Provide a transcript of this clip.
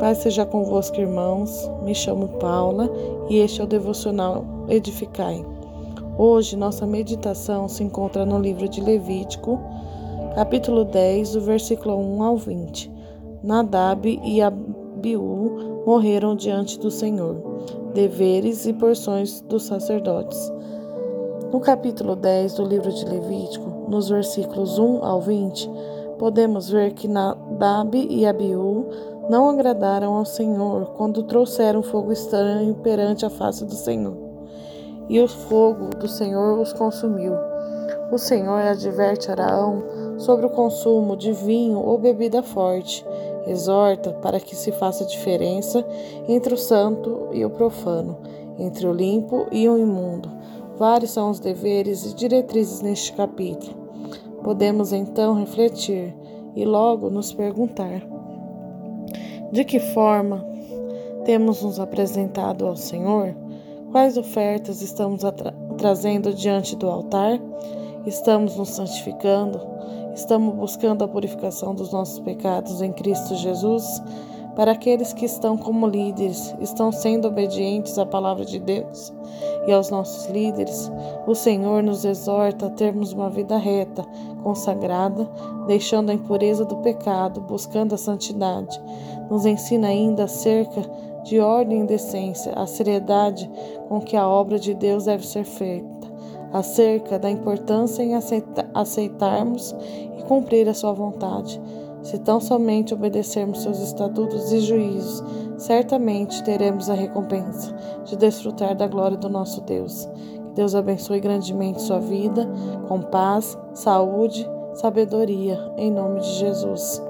Paz seja convosco, irmãos. Me chamo Paula e este é o devocional Edificai. Hoje nossa meditação se encontra no livro de Levítico, capítulo 10, do versículo 1 ao 20. Nadab e Abiú morreram diante do Senhor. Deveres e porções dos sacerdotes. No capítulo 10 do livro de Levítico, nos versículos 1 ao 20, podemos ver que Nadab e Abiú não agradaram ao Senhor quando trouxeram fogo estranho perante a face do Senhor. E o fogo do Senhor os consumiu. O Senhor adverte Araão sobre o consumo de vinho ou bebida forte. Exorta para que se faça diferença entre o santo e o profano, entre o limpo e o imundo. Vários são os deveres e diretrizes neste capítulo. Podemos então refletir e logo nos perguntar: de que forma temos nos apresentado ao Senhor? Quais ofertas estamos trazendo diante do altar? Estamos nos santificando? Estamos buscando a purificação dos nossos pecados em Cristo Jesus? Para aqueles que estão como líderes, estão sendo obedientes à palavra de Deus e aos nossos líderes, o Senhor nos exorta a termos uma vida reta, consagrada, deixando a impureza do pecado, buscando a santidade. Nos ensina ainda acerca de ordem e decência, a seriedade com que a obra de Deus deve ser feita, acerca da importância em aceitarmos e cumprir a sua vontade se tão somente obedecermos seus estatutos e juízos, certamente teremos a recompensa de desfrutar da glória do nosso Deus. Que Deus abençoe grandemente sua vida, com paz, saúde, sabedoria, em nome de Jesus.